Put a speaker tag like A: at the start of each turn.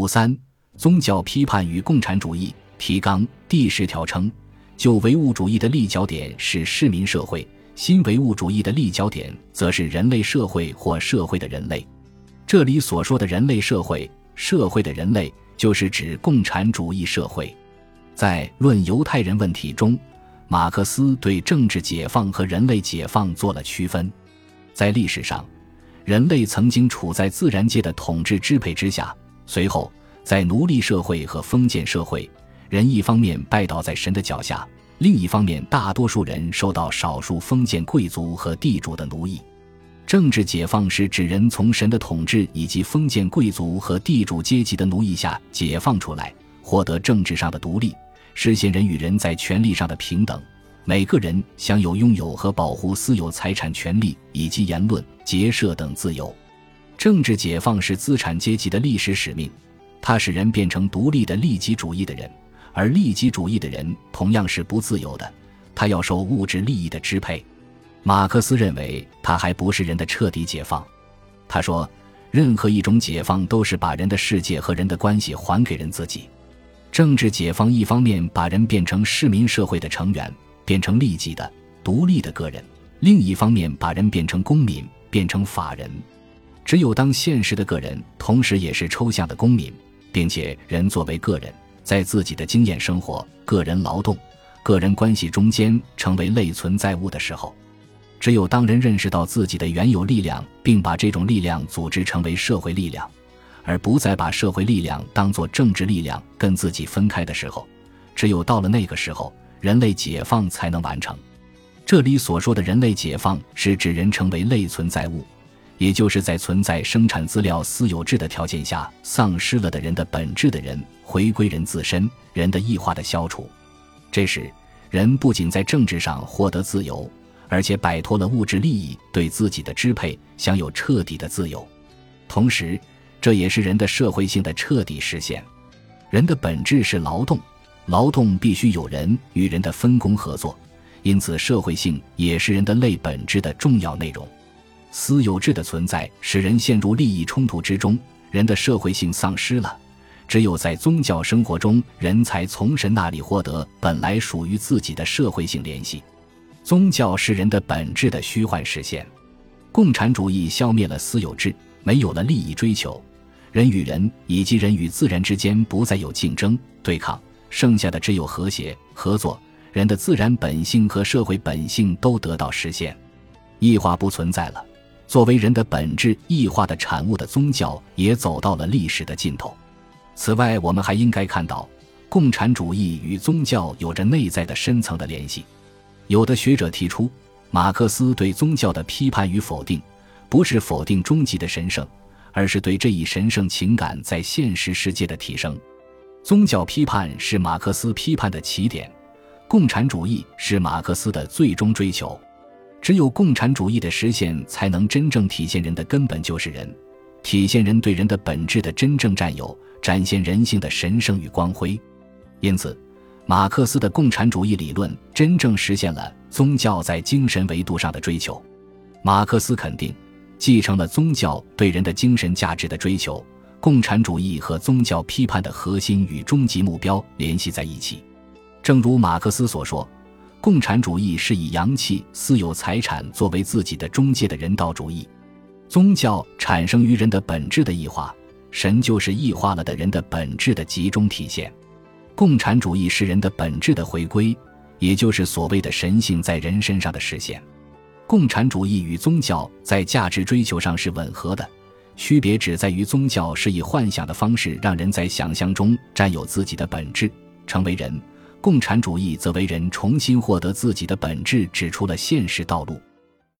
A: 五三，宗教批判与共产主义提纲第十条称，旧唯物主义的立脚点是市民社会，新唯物主义的立脚点则是人类社会或社会的人类。这里所说的人类社会、社会的人类，就是指共产主义社会。在《论犹太人问题》中，马克思对政治解放和人类解放做了区分。在历史上，人类曾经处在自然界的统治支配之下，随后在奴隶社会和封建社会，人一方面拜倒在神的脚下，另一方面大多数人受到少数封建贵族和地主的奴役。政治解放是指人从神的统治以及封建贵族和地主阶级的奴役下解放出来，获得政治上的独立，实现人与人在权利上的平等。每个人享有拥有和保护私有财产权利以及言论、结社等自由。政治解放是资产阶级的历史使命，它使人变成独立的利己主义的人，而利己主义的人同样是不自由的，他要受物质利益的支配。马克思认为，他还不是人的彻底解放。他说，任何一种解放都是把人的世界和人的关系还给人自己。政治解放一方面把人变成市民社会的成员，变成利己的、独立的个人；另一方面把人变成公民，变成法人。只有当现实的个人同时也是抽象的公民，并且人作为个人，在自己的经验生活、个人劳动、个人关系中间成为类存在物的时候。只有当人认识到自己的原有力量，并把这种力量组织成为社会力量，而不再把社会力量当作政治力量跟自己分开的时候，只有到了那个时候，人类解放才能完成。这里所说的人类解放，是指人成为类存在物，也就是在存在生产资料私有制的条件下丧失了的人的本质的人，回归人自身，人的异化的消除。这时，人不仅在政治上获得自由。而且摆脱了物质利益对自己的支配，享有彻底的自由。同时，这也是人的社会性的彻底实现。人的本质是劳动，劳动必须有人与人的分工合作，因此社会性也是人的类本质的重要内容。私有制的存在使人陷入利益冲突之中，人的社会性丧失了。只有在宗教生活中，人才从神那里获得本来属于自己的社会性联系。宗教是人的本质的虚幻实现，共产主义消灭了私有制，没有了利益追求，人与人以及人与自然之间不再有竞争对抗，剩下的只有和谐合作，人的自然本性和社会本性都得到实现，异化不存在了。作为人的本质异化的产物的宗教也走到了历史的尽头。此外，我们还应该看到，共产主义与宗教有着内在的深层的联系。有的学者提出，马克思对宗教的批判与否定，不是否定终极的神圣，而是对这一神圣情感在现实世界的提升。宗教批判是马克思批判的起点，共产主义是马克思的最终追求。只有共产主义的实现，才能真正体现人的根本就是人，体现人对人的本质的真正占有，展现人性的神圣与光辉。因此。马克思的共产主义理论真正实现了宗教在精神维度上的追求。马克思肯定，继承了宗教对人的精神价值的追求。共产主义和宗教批判的核心与终极目标联系在一起。正如马克思所说，共产主义是以阳气、私有财产作为自己的中介的人道主义。宗教产生于人的本质的异化，神就是异化了的人的本质的集中体现。共产主义是人的本质的回归，也就是所谓的神性在人身上的实现。共产主义与宗教在价值追求上是吻合的，区别只在于宗教是以幻想的方式让人在想象中占有自己的本质，成为人；共产主义则为人重新获得自己的本质指出了现实道路。